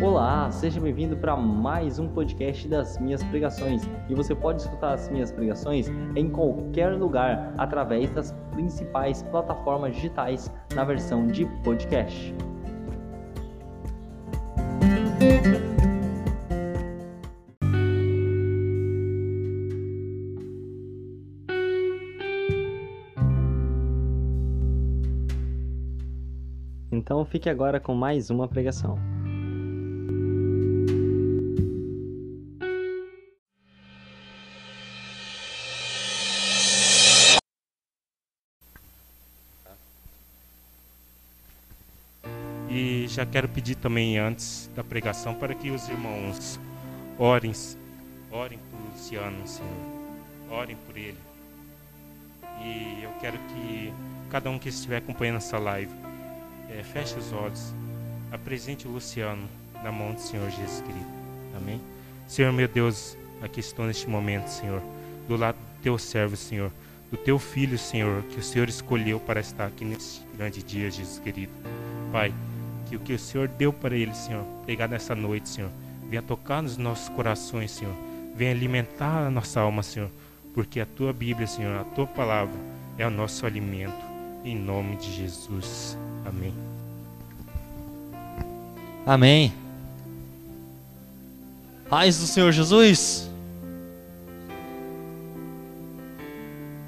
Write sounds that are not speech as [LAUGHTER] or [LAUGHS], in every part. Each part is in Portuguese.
Olá, seja bem-vindo para mais um podcast das minhas pregações. E você pode escutar as minhas pregações em qualquer lugar através das principais plataformas digitais na versão de podcast. Então fique agora com mais uma pregação. Já quero pedir também antes da pregação para que os irmãos orem, orem por Luciano, Senhor. Orem por ele. E eu quero que cada um que estiver acompanhando essa live é, feche os olhos, apresente o Luciano na mão do Senhor Jesus Cristo. Amém? Senhor meu Deus, aqui estou neste momento, Senhor, do lado do teu servo, Senhor, do teu filho, Senhor, que o Senhor escolheu para estar aqui neste grande dia, Jesus querido. Pai, que o que o Senhor deu para ele, Senhor, pegar nessa noite, Senhor, venha tocar nos nossos corações, Senhor, venha alimentar a nossa alma, Senhor, porque a tua Bíblia, Senhor, a tua palavra é o nosso alimento, em nome de Jesus. Amém. Amém. Paz do Senhor Jesus.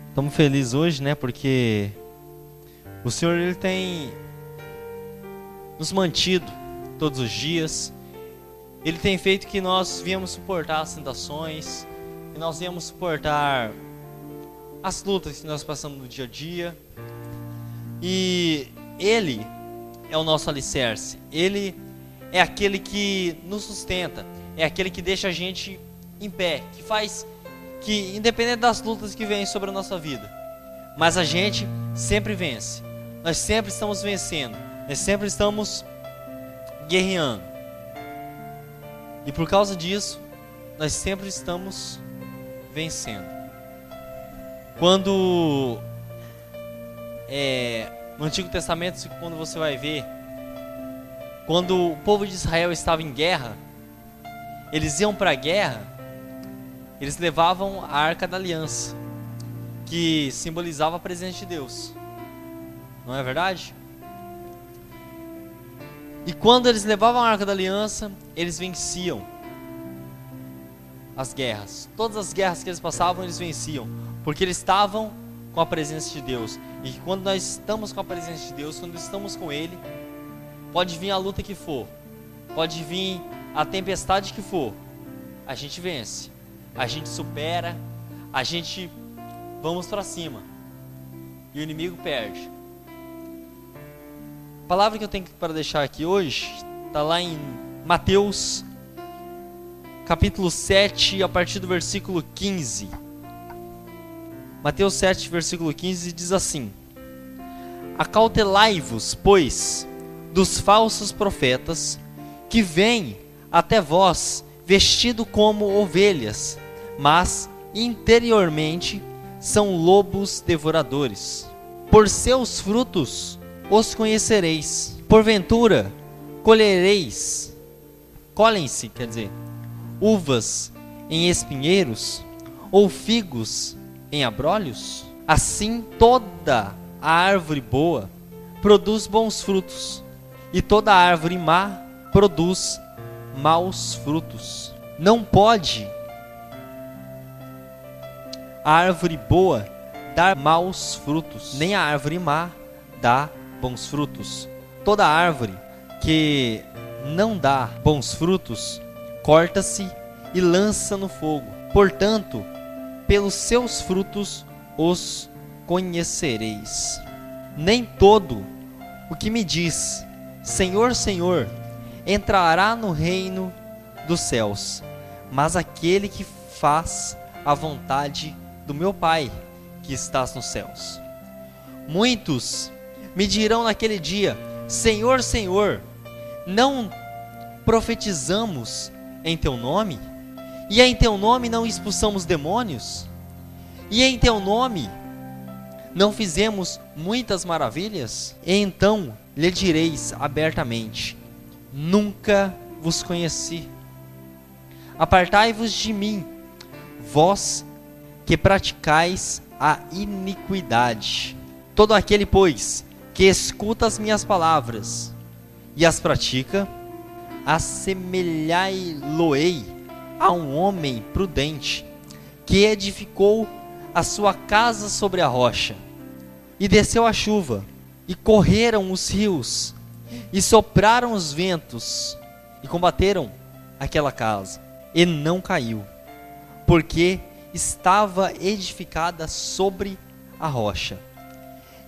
Estamos felizes hoje, né? Porque o Senhor ele tem nos mantido todos os dias. Ele tem feito que nós viemos suportar as tentações, que nós viemos suportar as lutas que nós passamos no dia a dia. E ele é o nosso alicerce. Ele é aquele que nos sustenta, é aquele que deixa a gente em pé, que faz que independente das lutas que vêm sobre a nossa vida, mas a gente sempre vence. Nós sempre estamos vencendo. Nós sempre estamos guerreando. E por causa disso, nós sempre estamos vencendo. Quando é, no Antigo Testamento, quando você vai ver, quando o povo de Israel estava em guerra, eles iam para a guerra, eles levavam a Arca da Aliança, que simbolizava a presença de Deus. Não é verdade? E quando eles levavam a Arca da Aliança, eles venciam as guerras. Todas as guerras que eles passavam, eles venciam, porque eles estavam com a presença de Deus. E quando nós estamos com a presença de Deus, quando estamos com Ele, pode vir a luta que for, pode vir a tempestade que for, a gente vence, a gente supera, a gente vamos para cima e o inimigo perde. Palavra que eu tenho para deixar aqui hoje está lá em Mateus, capítulo 7, a partir do versículo 15. Mateus 7, versículo 15 diz assim: Acautelai-vos, pois, dos falsos profetas que vêm até vós vestido como ovelhas, mas interiormente são lobos devoradores. Por seus frutos os conhecereis. Porventura colhereis, colhem-se, quer dizer, uvas em espinheiros ou figos em abrolhos? Assim toda a árvore boa produz bons frutos, e toda árvore má produz maus frutos. Não pode a árvore boa dar maus frutos, nem a árvore má dá bons frutos. Toda árvore que não dá bons frutos corta-se e lança no fogo. Portanto, pelos seus frutos os conhecereis. Nem todo o que me diz Senhor, Senhor entrará no reino dos céus, mas aquele que faz a vontade do meu Pai que estás nos céus. Muitos me dirão naquele dia: Senhor, Senhor, não profetizamos em teu nome? E em teu nome não expulsamos demônios? E em teu nome não fizemos muitas maravilhas? E então lhe direis abertamente: Nunca vos conheci. Apartai-vos de mim, vós que praticais a iniquidade. Todo aquele, pois, que escuta as minhas palavras e as pratica, assemelhai-lo-ei a um homem prudente que edificou a sua casa sobre a rocha. E desceu a chuva, e correram os rios, e sopraram os ventos, e combateram aquela casa, e não caiu, porque estava edificada sobre a rocha.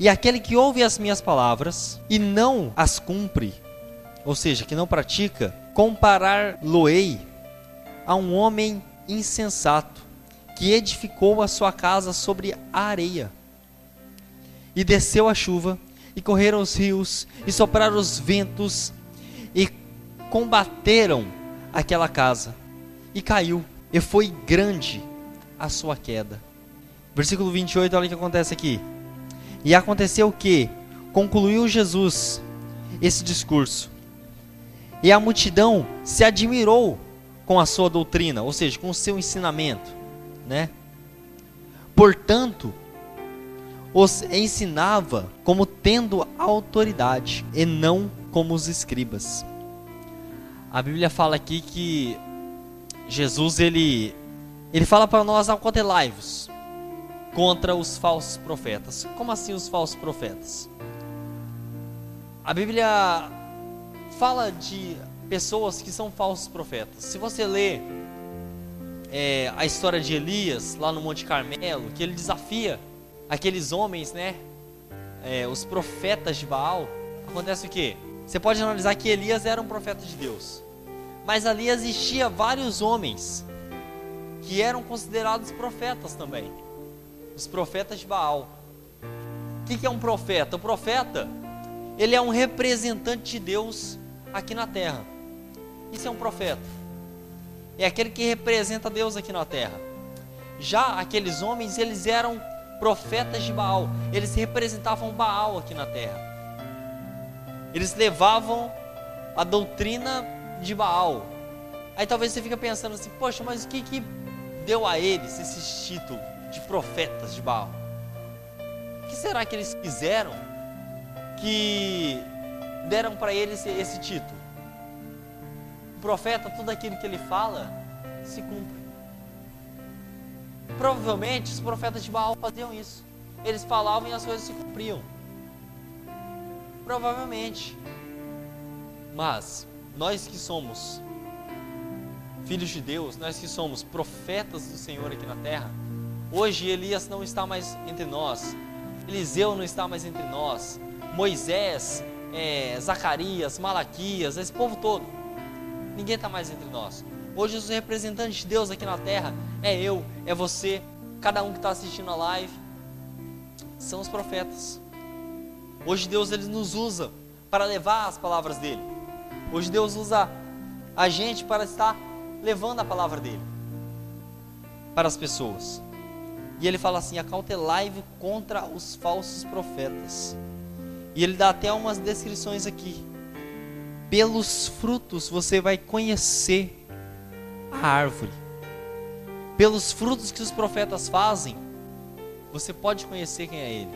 E aquele que ouve as minhas palavras e não as cumpre, ou seja, que não pratica, comparar-lo-ei a um homem insensato que edificou a sua casa sobre a areia. E desceu a chuva, e correram os rios, e sopraram os ventos, e combateram aquela casa, e caiu, e foi grande a sua queda. Versículo 28, olha o que acontece aqui. E aconteceu que, concluiu Jesus esse discurso, e a multidão se admirou com a sua doutrina, ou seja, com o seu ensinamento, né? Portanto, os ensinava como tendo autoridade e não como os escribas. A Bíblia fala aqui que Jesus ele ele fala para nós acautelai-vos contra os falsos profetas. Como assim os falsos profetas? A Bíblia fala de pessoas que são falsos profetas. Se você lê é, a história de Elias lá no Monte Carmelo, que ele desafia aqueles homens, né? É, os profetas de Baal, acontece o que? Você pode analisar que Elias era um profeta de Deus, mas ali existia vários homens que eram considerados profetas também, os profetas de Baal. O que, é um profeta? O profeta, ele é um representante de Deus aqui na terra. Isso é um profeta. É aquele que representa Deus aqui na terra. Já aqueles homens, eles eram profetas de Baal. Eles representavam Baal aqui na terra. Eles levavam a doutrina de Baal. Aí talvez você fica pensando assim, poxa, mas o que, que deu a eles esse título de profetas de Baal? O que será que eles fizeram que deram para eles esse, título? O profeta, tudo aquilo que ele fala, se cumpre. Provavelmente os profetas de Baal faziam isso. Eles falavam e as coisas se cumpriam. Provavelmente. Mas nós que somos filhos de Deus, nós que somos profetas do Senhor aqui na terra, hoje Elias não está mais entre nós, Eliseu não está mais entre nós, Moisés, é, Zacarias, Malaquias, esse povo todo, ninguém está mais entre nós. Hoje os representantes de Deus aqui na terra é eu, é você, cada um que está assistindo a live, são os profetas. Hoje Deus ele nos usa para levar as palavras dele. Hoje Deus usa a gente para estar levando a palavra dele para as pessoas. E ele fala assim: acautelai-vos contra os falsos profetas. E ele dá até umas descrições aqui. Pelos frutos você vai conhecer a árvore. Pelos frutos que os profetas fazem, você pode conhecer quem é ele.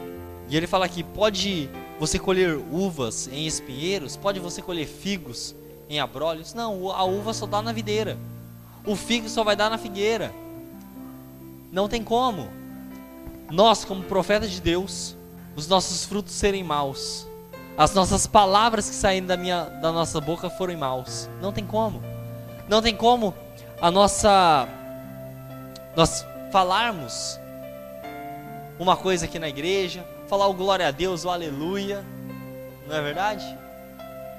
E ele fala aqui: pode você colher uvas em espinheiros? Pode você colher figos em abrolhos? Não, a uva só dá na videira. O figo só vai dar na figueira. Não tem como. Nós, como profetas de Deus, os nossos frutos serem maus. As nossas palavras que saíram da, minha, da nossa boca forem maus. Não tem como. Não tem como a nossa nós falarmos uma coisa aqui na igreja, falar o glória a Deus, o aleluia, não é verdade?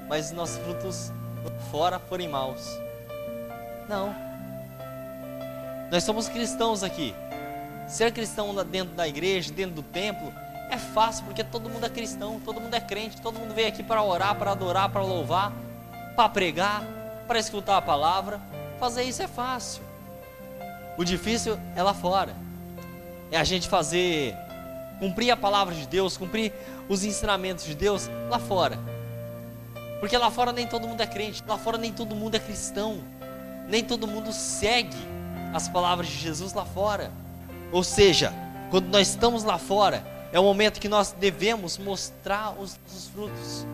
Mas nossos frutos fora forem maus. Não. Nós somos cristãos aqui. Ser cristão dentro da igreja, dentro do templo, é fácil porque todo mundo é cristão, todo mundo é crente, todo mundo veio aqui para orar, para adorar, para louvar, para pregar, para escutar a palavra. Fazer isso é fácil. O difícil é lá fora. É a gente fazer, cumprir a palavra de Deus, cumprir os ensinamentos de Deus lá fora. Porque lá fora nem todo mundo é crente, lá fora nem todo mundo é cristão, nem todo mundo segue as palavras de Jesus lá fora. Ou seja, quando nós estamos lá fora, é o momento que nós devemos mostrar os nossos frutos.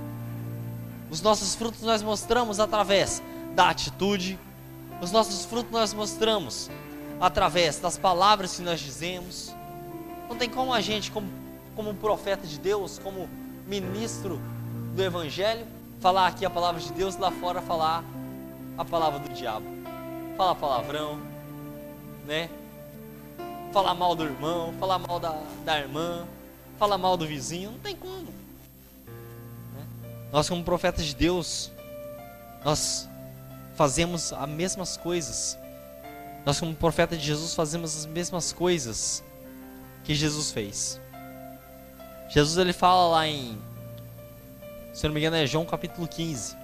Os nossos frutos nós mostramos através da atitude, os nossos frutos nós mostramos através das palavras que nós dizemos. Não tem como a gente, como, como profeta de Deus, como ministro do Evangelho, falar aqui a palavra de Deus, lá fora falar a palavra do diabo. Falar palavrão, né? Falar mal do irmão, falar mal da, da irmã, falar mal do vizinho, não tem como. Né? Nós, como profetas de Deus, nós fazemos as mesmas coisas. Nós, como profeta de Jesus, fazemos as mesmas coisas que Jesus fez. Jesus ele fala lá em, se não me engano, é João capítulo 15,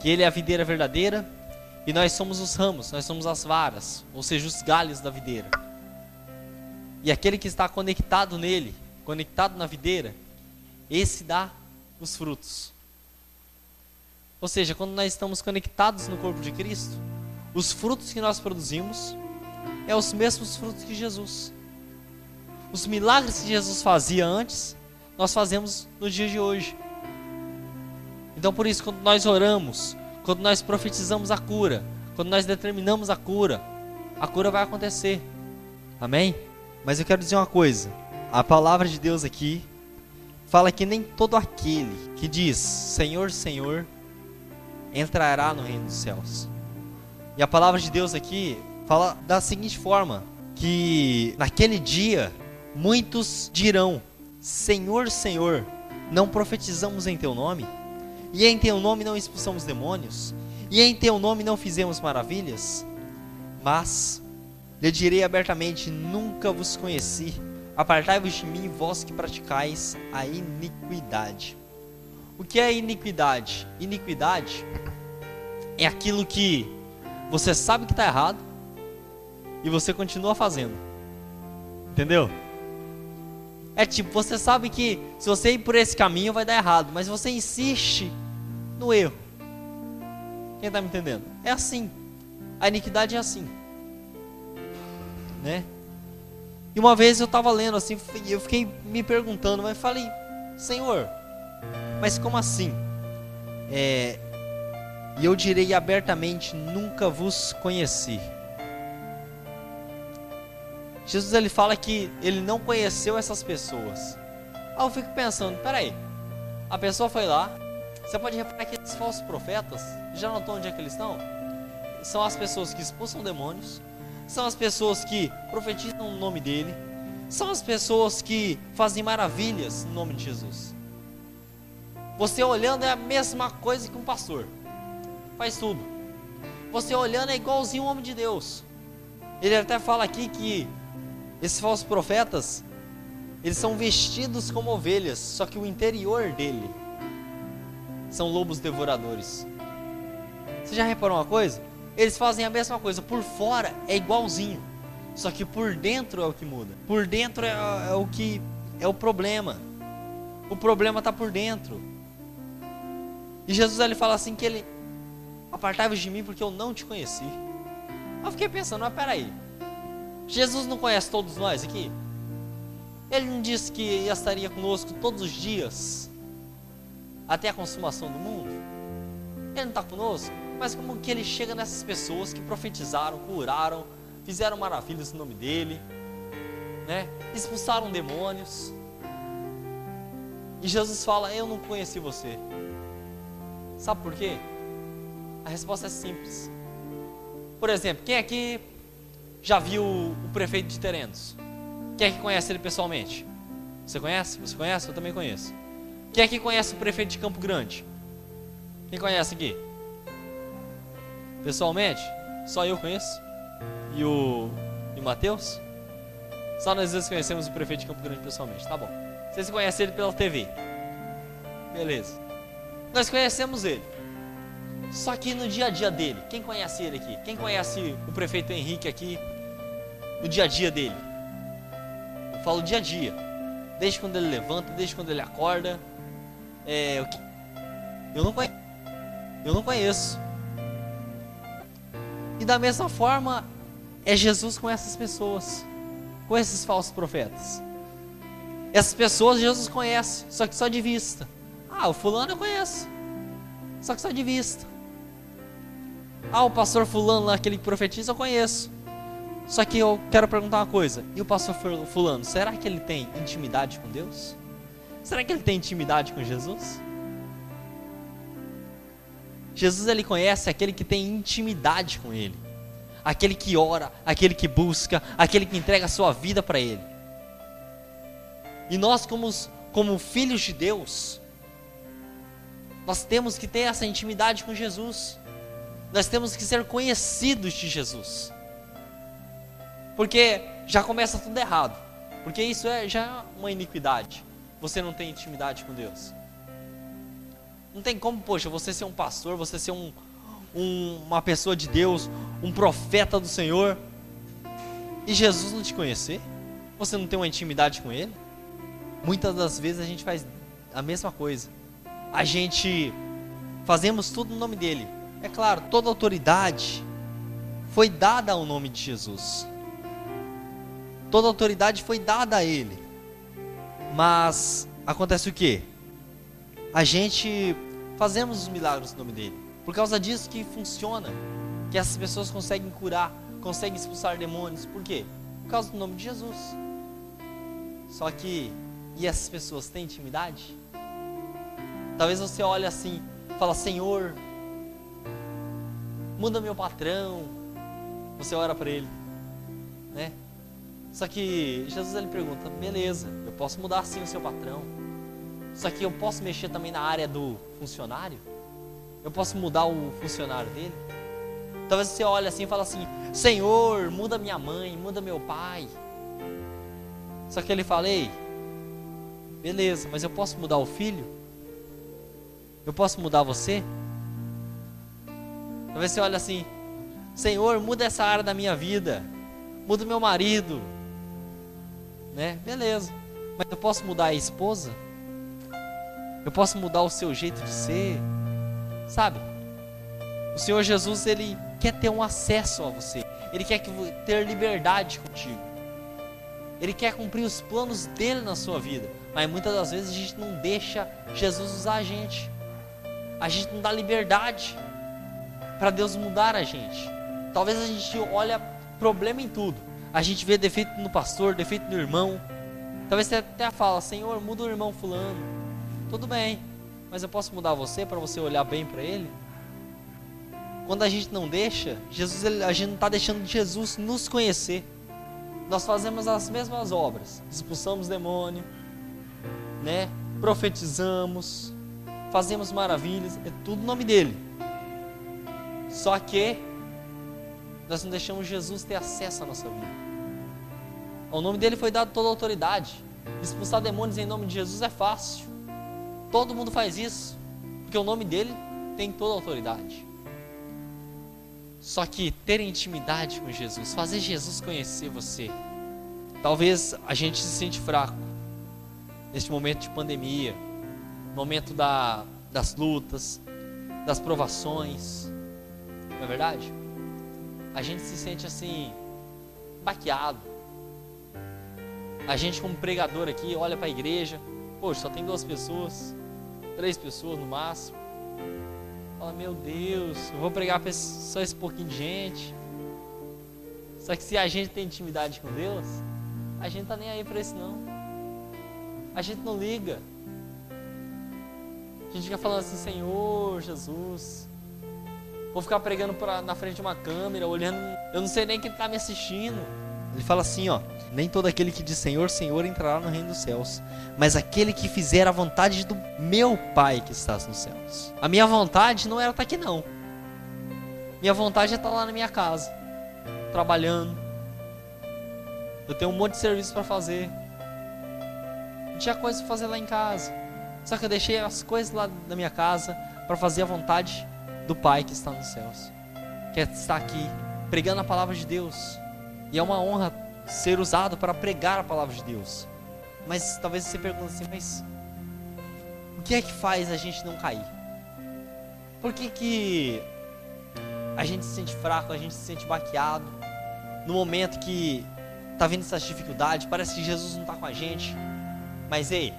que ele é a videira verdadeira e nós somos os ramos, nós somos as varas, ou seja, os galhos da videira. E aquele que está conectado nele, conectado na videira, esse dá os frutos. Ou seja, quando nós estamos conectados no corpo de Cristo, os frutos que nós produzimos é os mesmos frutos que Jesus. Os milagres que Jesus fazia antes, nós fazemos no dia de hoje. Então por isso, quando nós oramos, quando nós profetizamos a cura, quando nós determinamos a cura, a cura vai acontecer. Amém? Mas eu quero dizer uma coisa: a palavra de Deus aqui fala que nem todo aquele que diz Senhor, Senhor entrará no reino dos céus. E a palavra de Deus aqui fala da seguinte forma: que naquele dia muitos dirão: Senhor, Senhor, não profetizamos em teu nome? E em teu nome não expulsamos demônios? E em teu nome não fizemos maravilhas? Mas lhe direi abertamente: Nunca vos conheci. Apartai-vos de mim, vós que praticais a iniquidade. O que é iniquidade? Iniquidade é aquilo que você sabe que está errado e você continua fazendo. Entendeu? É tipo, você sabe que se você ir por esse caminho vai dar errado, mas você insiste no erro. Quem está me entendendo? É assim. A iniquidade é assim. Né? E uma vez eu estava lendo assim, eu fiquei me perguntando, mas falei, Senhor, mas como assim? É, e eu direi abertamente: nunca vos conheci. Jesus ele fala que ele não conheceu essas pessoas. Aí eu fico pensando: peraí, a pessoa foi lá. Você pode reparar que esses falsos profetas, já notou onde é que eles estão? São as pessoas que expulsam demônios, são as pessoas que profetizam o nome dele, são as pessoas que fazem maravilhas no nome de Jesus. Você olhando é a mesma coisa que um pastor. Faz tudo. Você olhando é igualzinho um homem de Deus. Ele até fala aqui que esses falsos profetas, eles são vestidos como ovelhas, só que o interior dele são lobos devoradores. Você já reparou uma coisa? Eles fazem a mesma coisa, por fora é igualzinho, só que por dentro é o que muda. Por dentro é, é o que é o problema. O problema está por dentro. E Jesus ele fala assim que ele apartai-vos de mim porque eu não te conheci. Eu fiquei pensando, mas peraí, Jesus não conhece todos nós aqui? Ele não disse que estaria conosco todos os dias, até a consumação do mundo? Ele não está conosco? Mas como que ele chega nessas pessoas que profetizaram, curaram, fizeram maravilhas no nome dele, né? expulsaram demônios. E Jesus fala: Eu não conheci você. Sabe por quê? A resposta é simples. Por exemplo, quem aqui já viu o prefeito de Terenos? Quem aqui conhece ele pessoalmente? Você conhece? Você conhece? Eu também conheço. Quem aqui conhece o prefeito de Campo Grande? Quem conhece aqui? Pessoalmente? Só eu conheço? E o, e o Matheus? Só nós dois conhecemos o prefeito de Campo Grande pessoalmente, tá bom. Vocês conhecem ele pela TV. Beleza. Nós conhecemos ele. Só que no dia a dia dele, quem conhece ele aqui? Quem conhece o prefeito Henrique aqui? No dia a dia dele? Eu falo dia a dia. Desde quando ele levanta, desde quando ele acorda. É, que... Eu não conheço. Eu não conheço. E da mesma forma é Jesus com essas pessoas, com esses falsos profetas. Essas pessoas Jesus conhece, só que só de vista. Ah, o fulano eu conheço, só que só de vista. Ah, o pastor fulano lá, aquele que profetiza, eu conheço. Só que eu quero perguntar uma coisa. E o pastor fulano, será que ele tem intimidade com Deus? Será que ele tem intimidade com Jesus? Jesus ele conhece aquele que tem intimidade com ele. Aquele que ora, aquele que busca, aquele que entrega a sua vida para ele. E nós como, como filhos de Deus, nós temos que ter essa intimidade com Jesus. Nós temos que ser conhecidos de Jesus. Porque já começa tudo errado. Porque isso é já uma iniquidade. Você não tem intimidade com Deus. Não tem como, poxa, você ser um pastor, você ser um, um, uma pessoa de Deus, um profeta do Senhor, e Jesus não te conhecer? Você não tem uma intimidade com Ele? Muitas das vezes a gente faz a mesma coisa. A gente fazemos tudo no nome dele, é claro, toda autoridade foi dada ao nome de Jesus. Toda autoridade foi dada a ele. Mas acontece o que? A gente fazemos os milagres no nome dele. Por causa disso que funciona. Que essas pessoas conseguem curar, conseguem expulsar demônios. Por quê? Por causa do nome de Jesus. Só que, e essas pessoas têm intimidade? Talvez você olhe assim, fala, Senhor, muda meu patrão. Você ora para ele, né? Só que Jesus ele pergunta: beleza, eu posso mudar sim o seu patrão. Só que eu posso mexer também na área do funcionário? Eu posso mudar o funcionário dele? Talvez você olhe assim e fale assim: Senhor, muda minha mãe, muda meu pai. Só que ele fala: Ei, beleza, mas eu posso mudar o filho? Eu posso mudar você? Talvez você olhe assim: Senhor, muda essa área da minha vida. Muda meu marido. Né? Beleza. Mas eu posso mudar a esposa? Eu posso mudar o seu jeito de ser? Sabe? O Senhor Jesus, ele quer ter um acesso a você. Ele quer ter liberdade contigo. Ele quer cumprir os planos dele na sua vida. Mas muitas das vezes a gente não deixa Jesus usar a gente. A gente não dá liberdade para Deus mudar a gente. Talvez a gente olha problema em tudo. A gente vê defeito no pastor, defeito no irmão. Talvez você até fala, Senhor, muda o irmão fulano. Tudo bem, mas eu posso mudar você para você olhar bem para ele? Quando a gente não deixa, Jesus, a gente não está deixando Jesus nos conhecer. Nós fazemos as mesmas obras, expulsamos demônio, né? Profetizamos, fazemos maravilhas, é tudo no nome dele. Só que nós não deixamos Jesus ter acesso à nossa vida. Ao nome dele foi dado toda a autoridade. Expulsar demônios em nome de Jesus é fácil. Todo mundo faz isso, porque o nome dele tem toda a autoridade. Só que ter intimidade com Jesus, fazer Jesus conhecer você. Talvez a gente se sente fraco neste momento de pandemia, momento da, das lutas, das provações, não é verdade? A gente se sente assim, baqueado. A gente, como pregador aqui, olha para a igreja, poxa, só tem duas pessoas, três pessoas no máximo. Fala, meu Deus, eu vou pregar para só esse pouquinho de gente. Só que se a gente tem intimidade com Deus, a gente tá nem aí para isso não. A gente não liga. A gente fica falando assim, Senhor Jesus, Vou ficar pregando pra, na frente de uma câmera, olhando. Eu não sei nem quem está me assistindo. Ele fala assim, ó: Nem todo aquele que diz Senhor, Senhor entrará no reino dos céus, mas aquele que fizer a vontade do meu Pai que estás nos céus. A minha vontade não era estar aqui não. Minha vontade é estar lá na minha casa, trabalhando. Eu tenho um monte de serviço para fazer. Não tinha coisa para fazer lá em casa. Só que eu deixei as coisas lá da minha casa para fazer a vontade do Pai que está nos céus, que está aqui pregando a palavra de Deus. E é uma honra ser usado para pregar a palavra de Deus. Mas talvez você pergunte assim, mas o que é que faz a gente não cair? Por que, que a gente se sente fraco, a gente se sente baqueado? No momento que tá vindo essas dificuldades, parece que Jesus não está com a gente. Mas ei,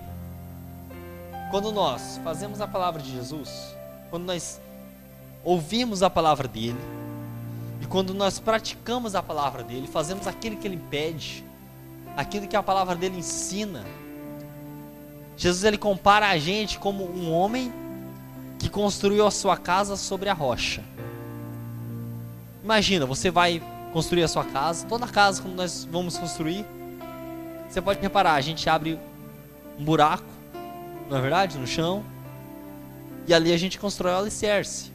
quando nós fazemos a palavra de Jesus, quando nós ouvimos a palavra dele, e quando nós praticamos a palavra dele, fazemos aquilo que ele pede, aquilo que a palavra dele ensina, Jesus ele compara a gente como um homem que construiu a sua casa sobre a rocha. Imagina, você vai construir a sua casa, toda casa como nós vamos construir, você pode reparar, a gente abre um buraco, não é verdade, no chão, e ali a gente constrói o alicerce.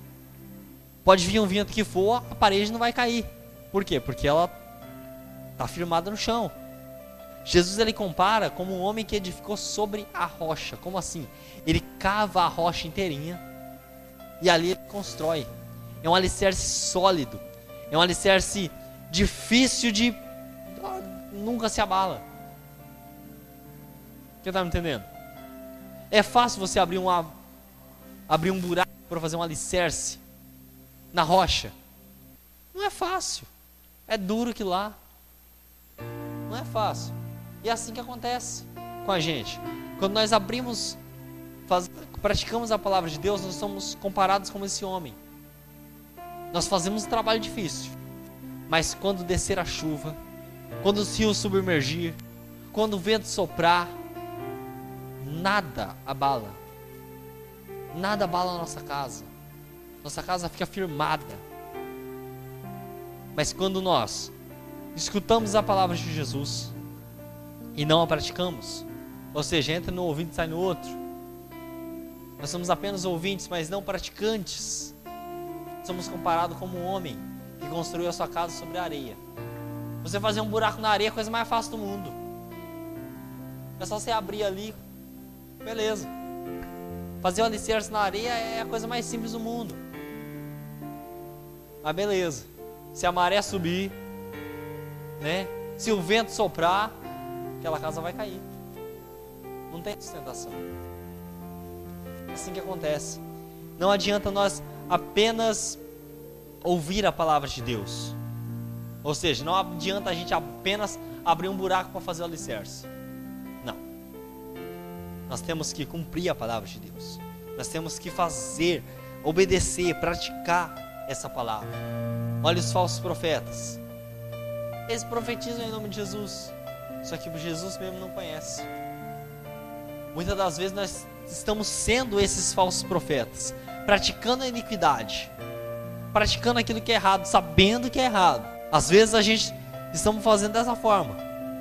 Pode vir um vento que for, a parede não vai cair. Por quê? Porque ela está firmada no chão. Jesus ele compara como um homem que edificou sobre a rocha. Como assim? Ele cava a rocha inteirinha e ali ele constrói. É um alicerce sólido. É um alicerce difícil de nunca se abala. Quem está me entendendo? É fácil você abrir uma abrir um buraco para fazer um alicerce na rocha. Não é fácil. É duro que lá. Não é fácil. E é assim que acontece com a gente. Quando nós abrimos, faz, praticamos a palavra de Deus, nós somos comparados com esse homem. Nós fazemos um trabalho difícil. Mas quando descer a chuva, quando os rios submergir, quando o vento soprar, nada abala. Nada abala a nossa casa. Nossa casa fica firmada. Mas quando nós escutamos a palavra de Jesus e não a praticamos, ou seja, entra no ouvido e sai no outro, nós somos apenas ouvintes, mas não praticantes. Somos comparados como um homem que construiu a sua casa sobre a areia. Você fazer um buraco na areia é a coisa mais fácil do mundo. É só você abrir ali, beleza. Fazer o alicerce na areia é a coisa mais simples do mundo. Mas beleza. Se a maré subir, né? Se o vento soprar, aquela casa vai cair. Não tem sustentação. É assim que acontece. Não adianta nós apenas ouvir a palavra de Deus. Ou seja, não adianta a gente apenas abrir um buraco para fazer o alicerce. Não. Nós temos que cumprir a palavra de Deus. Nós temos que fazer, obedecer, praticar essa palavra. Olha os falsos profetas. Eles profetizam em nome de Jesus. Só que Jesus mesmo não conhece. Muitas das vezes nós estamos sendo esses falsos profetas, praticando a iniquidade, praticando aquilo que é errado, sabendo que é errado. Às vezes a gente estamos fazendo dessa forma.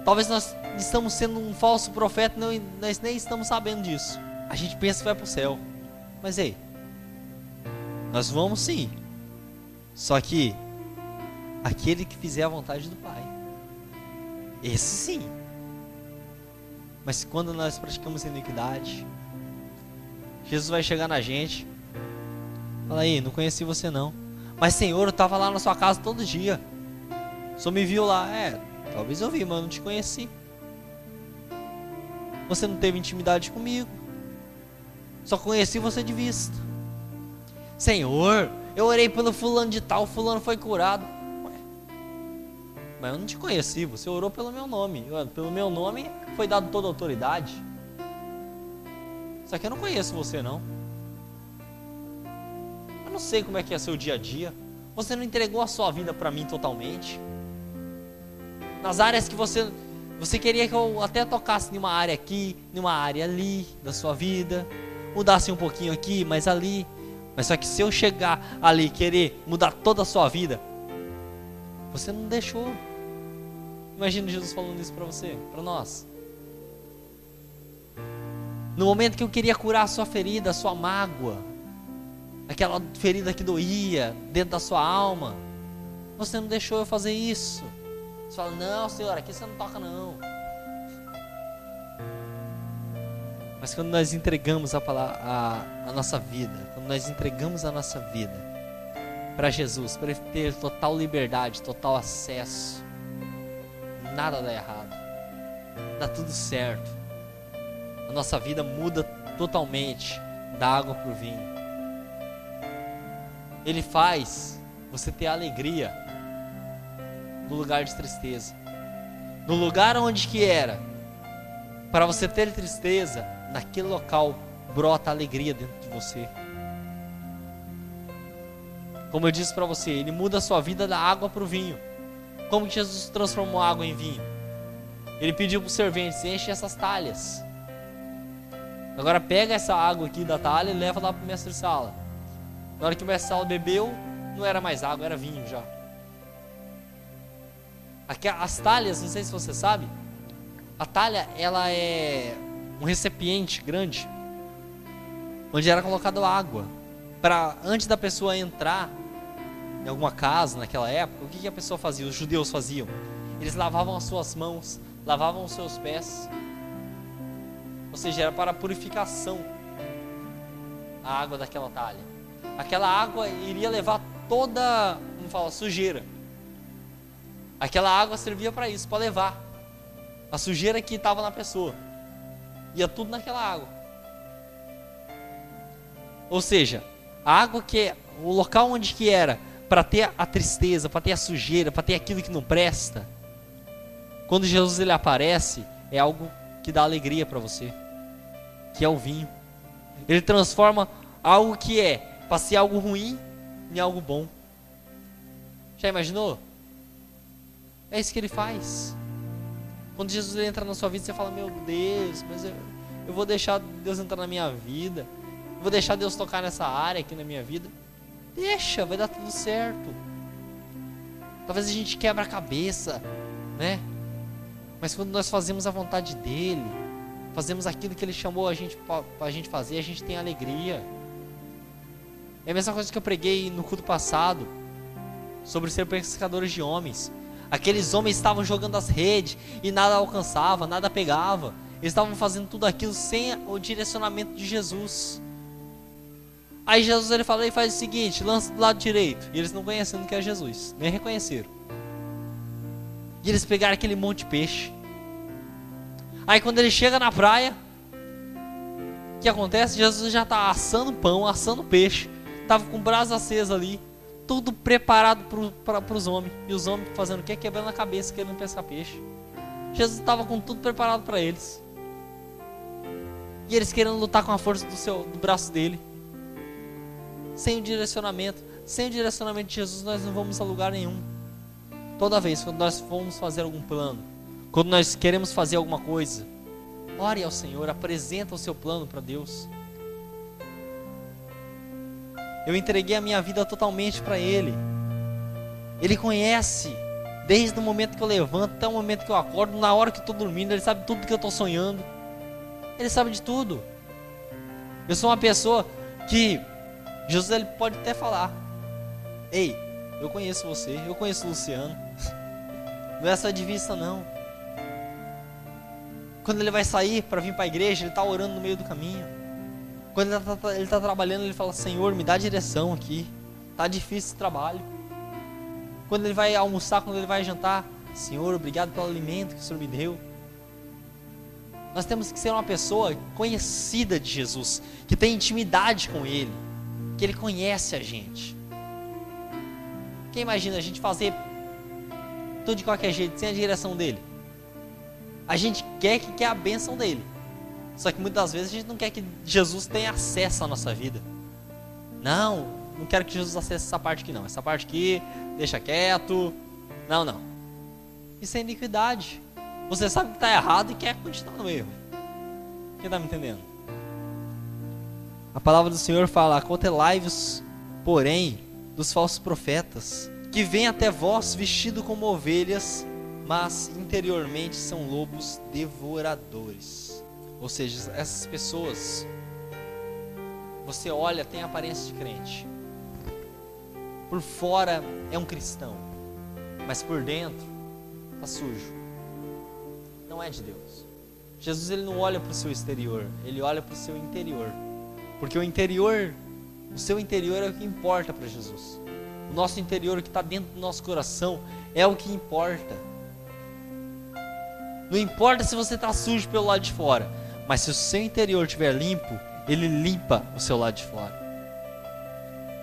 Talvez nós estamos sendo um falso profeta e nós nem estamos sabendo disso. A gente pensa que vai para o céu. Mas ei, nós vamos sim. Só que aquele que fizer a vontade do Pai, esse sim. Mas quando nós praticamos iniquidade, Jesus vai chegar na gente. Fala aí, não conheci você não. Mas Senhor, eu estava lá na sua casa todo dia. Só me viu lá. É, talvez eu vi, mas não te conheci. Você não teve intimidade comigo. Só conheci você de vista. Senhor, eu orei pelo fulano de tal, fulano foi curado. Ué, mas eu não te conheci, você orou pelo meu nome. Pelo meu nome foi dado toda a autoridade. Só que eu não conheço você não. Eu não sei como é que é seu dia a dia. Você não entregou a sua vida para mim totalmente. Nas áreas que você você queria que eu até tocasse em uma área aqui, em uma área ali da sua vida, mudasse um pouquinho aqui, mas ali. Mas só que se eu chegar ali e querer mudar toda a sua vida, você não deixou. Imagina Jesus falando isso para você, para nós. No momento que eu queria curar a sua ferida, a sua mágoa, aquela ferida que doía dentro da sua alma, você não deixou eu fazer isso. Você fala, não, Senhor, aqui você não toca não. Mas quando nós entregamos a, palavra, a, a nossa vida, nós entregamos a nossa vida para Jesus, para ter total liberdade, total acesso, nada dá errado, dá tudo certo. A nossa vida muda totalmente da água para o vinho. ele faz você ter alegria no lugar de tristeza. No lugar onde que era para você ter tristeza, naquele local brota alegria dentro de você. Como eu disse para você, ele muda a sua vida da água para o vinho. Como Jesus transformou água em vinho? Ele pediu para os serventes: enche essas talhas. Agora pega essa água aqui da talha e leva lá para o mestre sala. Na hora que o mestre sala bebeu, não era mais água, era vinho já. Aqui, as talhas, não sei se você sabe, a talha ela é um recipiente grande onde era colocado água para antes da pessoa entrar em alguma casa naquela época, o que, que a pessoa fazia? Os judeus faziam? Eles lavavam as suas mãos, lavavam os seus pés. Ou seja, era para a purificação a água daquela talha. Aquela água iria levar toda, como fala, sujeira. Aquela água servia para isso, para levar a sujeira que estava na pessoa. Ia tudo naquela água. Ou seja, a água que é o local onde que era para ter a tristeza, para ter a sujeira, para ter aquilo que não presta. Quando Jesus ele aparece, é algo que dá alegria para você, que é o vinho. Ele transforma algo que é para ser algo ruim em algo bom. Já imaginou? É isso que ele faz. Quando Jesus entra na sua vida, você fala: Meu Deus, mas eu, eu vou deixar Deus entrar na minha vida, eu vou deixar Deus tocar nessa área aqui na minha vida. Deixa, vai dar tudo certo. Talvez a gente quebra a cabeça, né? Mas quando nós fazemos a vontade dele, fazemos aquilo que ele chamou a gente para a gente fazer, a gente tem alegria. É a mesma coisa que eu preguei no culto passado sobre ser pescadores de homens. Aqueles homens estavam jogando as redes e nada alcançava, nada pegava. Eles estavam fazendo tudo aquilo sem o direcionamento de Jesus. Aí Jesus ele fala e faz o seguinte: lança do lado direito. E eles não conhecendo que é Jesus, nem reconheceram. E eles pegaram aquele monte de peixe. Aí quando ele chega na praia, o que acontece? Jesus já está assando pão, assando peixe. Tava com brasa acesa ali, tudo preparado para os homens. E os homens fazendo o quê? Quebrando a cabeça, querendo pescar peixe. Jesus estava com tudo preparado para eles. E eles querendo lutar com a força do, seu, do braço dele sem o direcionamento. Sem o direcionamento de Jesus, nós não vamos a lugar nenhum. Toda vez quando nós formos fazer algum plano, quando nós queremos fazer alguma coisa, ore ao Senhor, apresenta o seu plano para Deus. Eu entreguei a minha vida totalmente para Ele. Ele conhece, desde o momento que eu levanto até o momento que eu acordo, na hora que estou dormindo, Ele sabe tudo que eu estou sonhando. Ele sabe de tudo. Eu sou uma pessoa que Jesus ele pode até falar: Ei, eu conheço você, eu conheço o Luciano. [LAUGHS] Não é só de vista, não. Quando ele vai sair para vir para a igreja, ele está orando no meio do caminho. Quando ele está ele tá trabalhando, ele fala: Senhor, me dá direção aqui. Tá difícil esse trabalho. Quando ele vai almoçar, quando ele vai jantar, Senhor, obrigado pelo alimento que o Senhor me deu. Nós temos que ser uma pessoa conhecida de Jesus, que tem intimidade com Ele que Ele conhece a gente. Quem imagina a gente fazer tudo de qualquer jeito, sem a direção dele? A gente quer que quer a bênção dele. Só que muitas vezes a gente não quer que Jesus tenha acesso à nossa vida. Não, não quero que Jesus acesse essa parte aqui não. Essa parte aqui, deixa quieto. Não, não. Isso é iniquidade. Você sabe que está errado e quer continuar no erro. Quem está me entendendo? A palavra do Senhor fala: Acotelai-vos, porém, dos falsos profetas, que vêm até vós vestidos como ovelhas, mas interiormente são lobos devoradores. Ou seja, essas pessoas, você olha, tem aparência de crente. Por fora é um cristão, mas por dentro está sujo. Não é de Deus. Jesus ele não olha para o seu exterior, ele olha para o seu interior. Porque o interior, o seu interior é o que importa para Jesus. O nosso interior, o que está dentro do nosso coração, é o que importa. Não importa se você está sujo pelo lado de fora, mas se o seu interior estiver limpo, ele limpa o seu lado de fora.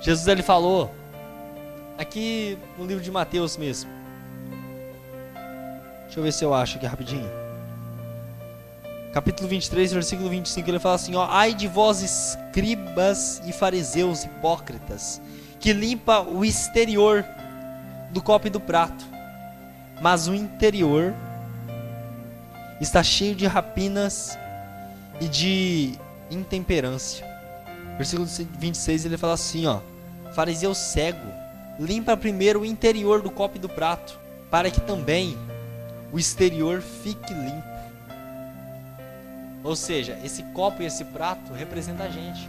Jesus ele falou aqui no livro de Mateus mesmo. Deixa eu ver se eu acho aqui rapidinho. Capítulo 23, versículo 25, ele fala assim, ó: Ai de vós escribas e fariseus hipócritas, que limpa o exterior do copo e do prato, mas o interior está cheio de rapinas e de intemperância. Versículo 26 ele fala assim, ó: Fariseu cego, limpa primeiro o interior do copo e do prato, para que também o exterior fique limpo. Ou seja, esse copo e esse prato representam a gente.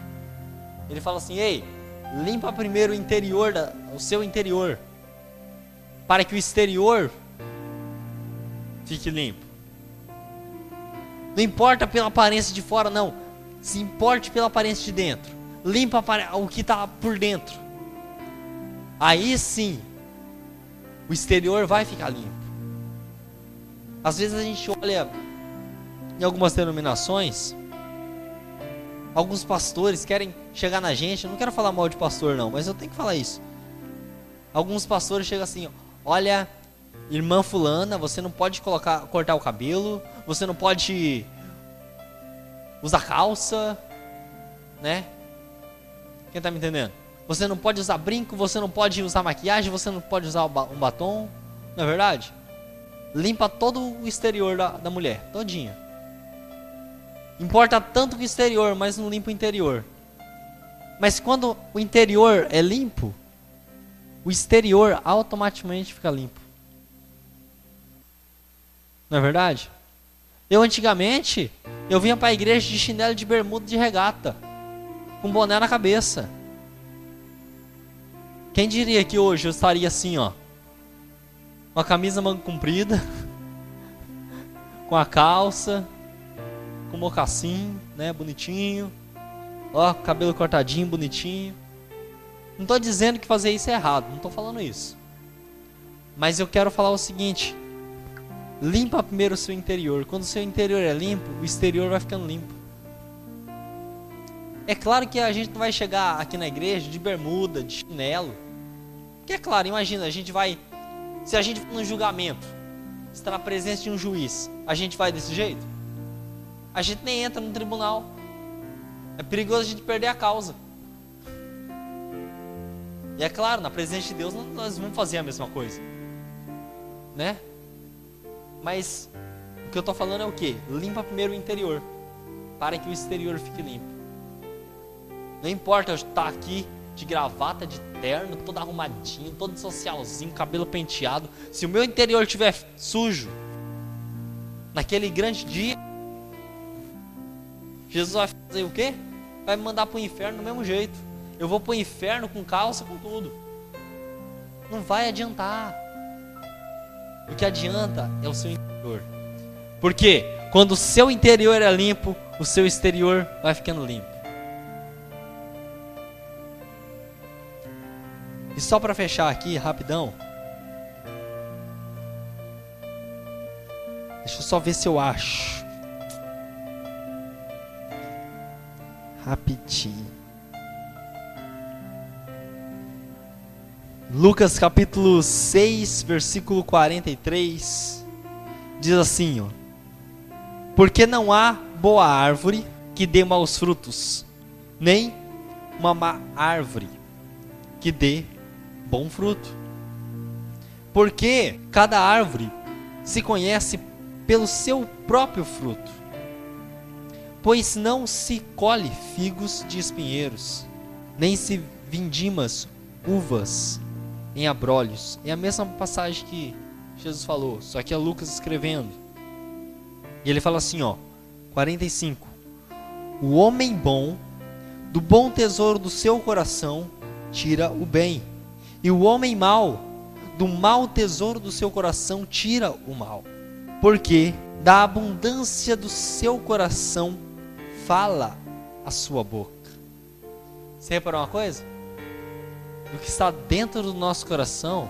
Ele fala assim: "Ei, limpa primeiro o interior da, o seu interior, para que o exterior fique limpo. Não importa pela aparência de fora, não. Se importe pela aparência de dentro. Limpa o que está por dentro. Aí sim, o exterior vai ficar limpo. Às vezes a gente olha em algumas denominações, alguns pastores querem chegar na gente. Eu não quero falar mal de pastor, não, mas eu tenho que falar isso. Alguns pastores chegam assim: olha, irmã fulana, você não pode colocar, cortar o cabelo, você não pode usar calça, né? Quem tá me entendendo? Você não pode usar brinco, você não pode usar maquiagem, você não pode usar um batom, não é verdade? Limpa todo o exterior da, da mulher, todinha. Importa tanto o exterior, mas não limpa o interior. Mas quando o interior é limpo, o exterior automaticamente fica limpo. Não é verdade? Eu antigamente, eu vinha para a igreja de chinelo de bermuda de regata, com boné na cabeça. Quem diria que hoje eu estaria assim, ó, uma camisa manga comprida, [LAUGHS] com a calça, com mocassim, né, bonitinho, ó, cabelo cortadinho, bonitinho. Não estou dizendo que fazer isso é errado, não estou falando isso. Mas eu quero falar o seguinte: Limpa primeiro o seu interior. Quando o seu interior é limpo, o exterior vai ficando limpo. É claro que a gente não vai chegar aqui na igreja de bermuda, de chinelo. Porque é claro, imagina, a gente vai. Se a gente for num julgamento, está na presença de um juiz, a gente vai desse jeito? A gente nem entra no tribunal. É perigoso a gente perder a causa. E é claro, na presença de Deus nós vamos fazer a mesma coisa. Né? Mas o que eu estou falando é o que? Limpa primeiro o interior, para que o exterior fique limpo. Não importa eu estar aqui de gravata, de terno, todo arrumadinho, todo socialzinho, cabelo penteado. Se o meu interior estiver sujo, naquele grande dia, Jesus vai fazer o quê? Vai me mandar para o inferno do mesmo jeito. Eu vou para o inferno com calça, com tudo. Não vai adiantar. O que adianta é o seu interior. Porque quando o seu interior é limpo, o seu exterior vai ficando limpo. E só para fechar aqui, rapidão. Deixa eu só ver se eu acho. Rapidinho. Lucas capítulo 6, versículo 43, diz assim, ó: Porque não há boa árvore que dê maus frutos, nem uma má árvore que dê bom fruto. Porque cada árvore se conhece pelo seu próprio fruto. Pois não se colhe figos de espinheiros, nem se vindimas uvas em abrolhos. É a mesma passagem que Jesus falou, só que é Lucas escrevendo. E ele fala assim, ó, 45. O homem bom, do bom tesouro do seu coração, tira o bem. E o homem mau, do mau tesouro do seu coração, tira o mal. Porque da abundância do seu coração fala a sua boca. Você reparou uma coisa? do que está dentro do nosso coração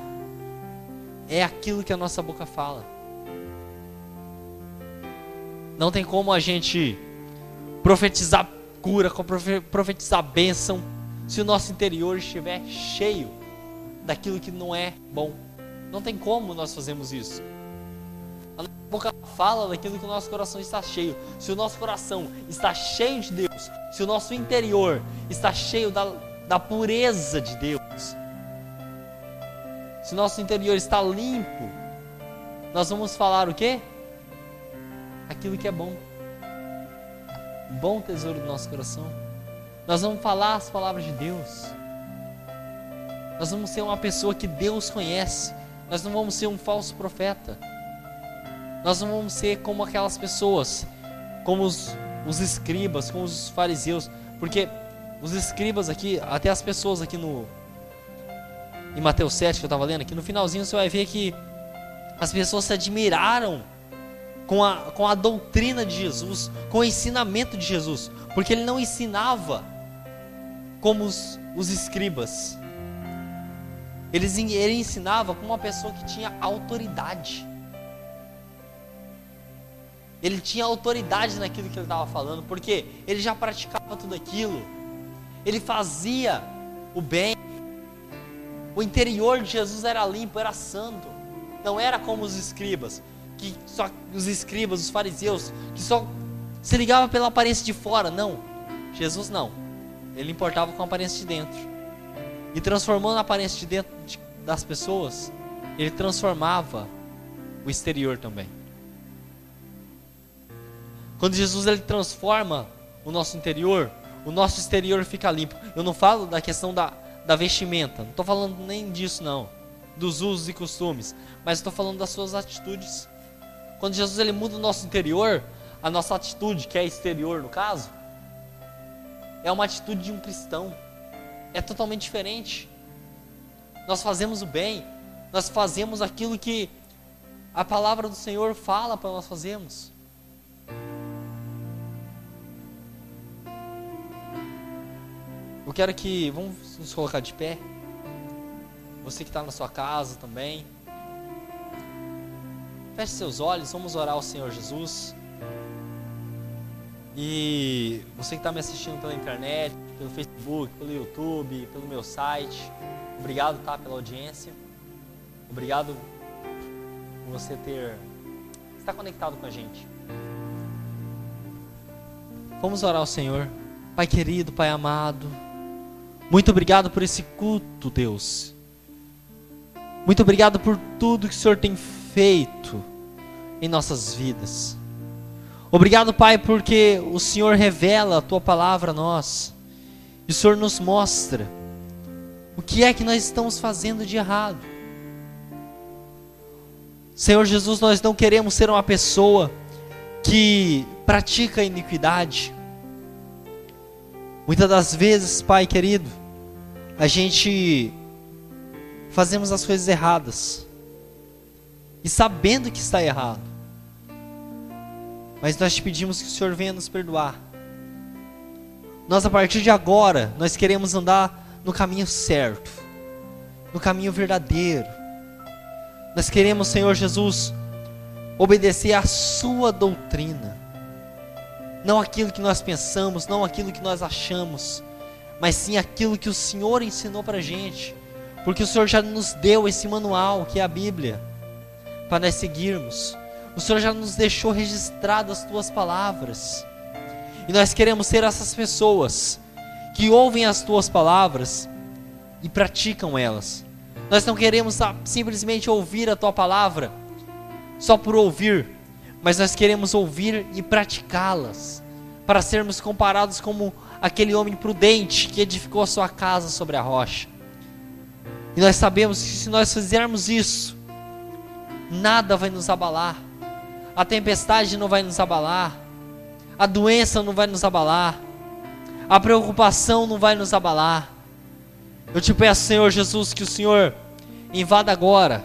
é aquilo que a nossa boca fala. Não tem como a gente profetizar cura, profetizar bênção, se o nosso interior estiver cheio daquilo que não é bom. Não tem como nós fazermos isso. Boca fala daquilo que o nosso coração está cheio. Se o nosso coração está cheio de Deus, se o nosso interior está cheio da, da pureza de Deus, se o nosso interior está limpo, nós vamos falar o quê? Aquilo que é bom. Bom tesouro do nosso coração. Nós vamos falar as palavras de Deus. Nós vamos ser uma pessoa que Deus conhece. Nós não vamos ser um falso profeta. Nós não vamos ser como aquelas pessoas, como os, os escribas, como os fariseus. Porque os escribas aqui, até as pessoas aqui no. Em Mateus 7 que eu estava lendo, aqui no finalzinho você vai ver que as pessoas se admiraram com a, com a doutrina de Jesus, com o ensinamento de Jesus, porque ele não ensinava como os, os escribas, ele ensinava como uma pessoa que tinha autoridade. Ele tinha autoridade naquilo que ele estava falando, porque ele já praticava tudo aquilo, ele fazia o bem, o interior de Jesus era limpo, era santo, não era como os escribas, que só os escribas, os fariseus, que só se ligava pela aparência de fora, não. Jesus não. Ele importava com a aparência de dentro. E transformando a aparência de dentro das pessoas, ele transformava o exterior também. Quando Jesus ele transforma o nosso interior, o nosso exterior fica limpo. Eu não falo da questão da, da vestimenta, não estou falando nem disso não, dos usos e costumes, mas estou falando das suas atitudes. Quando Jesus ele muda o nosso interior, a nossa atitude, que é exterior no caso, é uma atitude de um cristão. É totalmente diferente. Nós fazemos o bem, nós fazemos aquilo que a palavra do Senhor fala para nós fazermos. Eu quero que, vamos nos colocar de pé. Você que está na sua casa também. Feche seus olhos, vamos orar ao Senhor Jesus. E você que está me assistindo pela internet, pelo Facebook, pelo YouTube, pelo meu site, obrigado tá, pela audiência. Obrigado por você ter estar conectado com a gente. Vamos orar ao Senhor. Pai querido, Pai amado, muito obrigado por esse culto, Deus. Muito obrigado por tudo que o Senhor tem feito em nossas vidas. Obrigado, Pai, porque o Senhor revela a tua palavra a nós. E o Senhor nos mostra o que é que nós estamos fazendo de errado. Senhor Jesus, nós não queremos ser uma pessoa que pratica iniquidade. Muitas das vezes, Pai querido, a gente fazemos as coisas erradas e sabendo que está errado. Mas nós te pedimos que o Senhor venha nos perdoar. Nós a partir de agora, nós queremos andar no caminho certo, no caminho verdadeiro. Nós queremos, Senhor Jesus, obedecer à sua doutrina. Não aquilo que nós pensamos, não aquilo que nós achamos, mas sim aquilo que o Senhor ensinou para a gente porque o Senhor já nos deu esse manual que é a Bíblia para nós seguirmos. O Senhor já nos deixou registrado as tuas palavras. E nós queremos ser essas pessoas que ouvem as tuas palavras e praticam elas. Nós não queremos simplesmente ouvir a tua palavra só por ouvir, mas nós queremos ouvir e praticá-las, para sermos comparados como aquele homem prudente que edificou a sua casa sobre a rocha. E nós sabemos que se nós fizermos isso, nada vai nos abalar. A tempestade não vai nos abalar. A doença não vai nos abalar. A preocupação não vai nos abalar. Eu te peço, Senhor Jesus, que o Senhor invada agora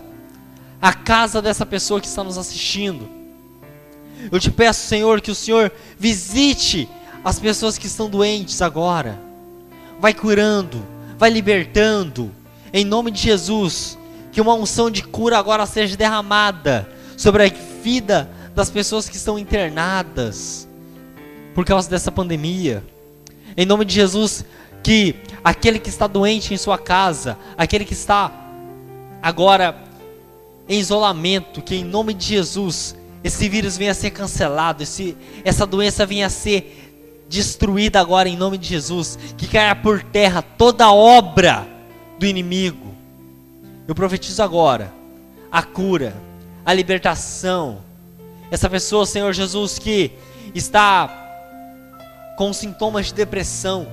a casa dessa pessoa que está nos assistindo. Eu te peço, Senhor, que o Senhor visite as pessoas que estão doentes agora. Vai curando, vai libertando em nome de Jesus, que uma unção de cura agora seja derramada sobre a vida das pessoas que estão internadas por causa dessa pandemia. Em nome de Jesus, que aquele que está doente em sua casa, aquele que está agora em isolamento, que em nome de Jesus esse vírus venha a ser cancelado, esse, essa doença venha a ser destruída agora em nome de Jesus, que caia por terra toda obra do inimigo. Eu profetizo agora a cura, a libertação. Essa pessoa, Senhor Jesus, que está com sintomas de depressão,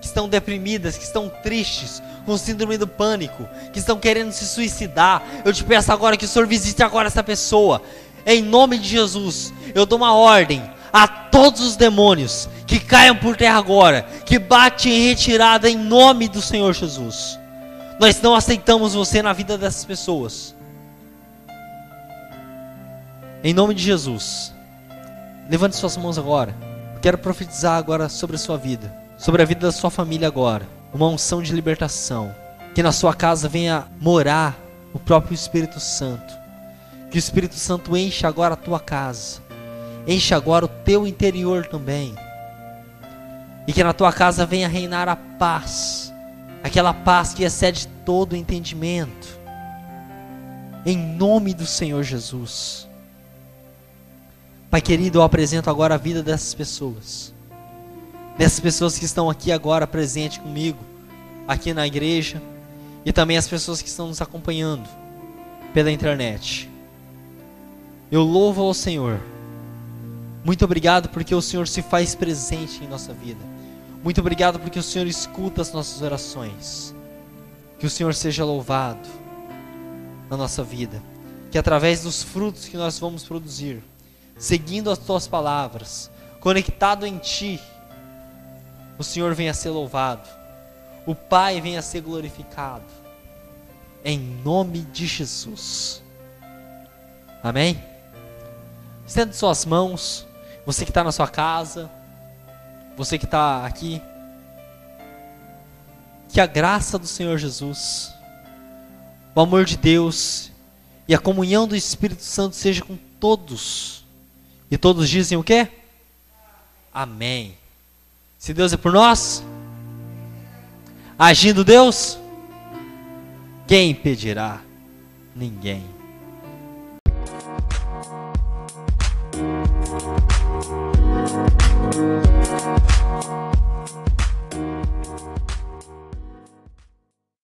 que estão deprimidas, que estão tristes, com síndrome do pânico, que estão querendo se suicidar. Eu te peço agora que o Senhor visite agora essa pessoa. Em nome de Jesus, eu dou uma ordem a todos os demônios que caiam por terra agora, que batem em retirada em nome do Senhor Jesus. Nós não aceitamos você na vida dessas pessoas. Em nome de Jesus, levante suas mãos agora. Quero profetizar agora sobre a sua vida, sobre a vida da sua família agora. Uma unção de libertação. Que na sua casa venha morar o próprio Espírito Santo. Que o Espírito Santo encha agora a tua casa. Encha agora o teu interior também. E que na tua casa venha reinar a paz. Aquela paz que excede todo o entendimento. Em nome do Senhor Jesus. Pai querido, eu apresento agora a vida dessas pessoas. Dessas pessoas que estão aqui agora presente comigo, aqui na igreja, e também as pessoas que estão nos acompanhando pela internet. Eu louvo ao Senhor. Muito obrigado porque o Senhor se faz presente em nossa vida. Muito obrigado porque o Senhor escuta as nossas orações. Que o Senhor seja louvado na nossa vida. Que através dos frutos que nós vamos produzir, seguindo as tuas palavras, conectado em ti, o Senhor venha a ser louvado, o Pai venha a ser glorificado, em nome de Jesus. Amém? Estenda suas mãos, você que está na sua casa, você que está aqui, que a graça do Senhor Jesus, o amor de Deus e a comunhão do Espírito Santo seja com todos e todos dizem o quê? Amém. Se Deus é por nós, agindo Deus, quem impedirá? Ninguém.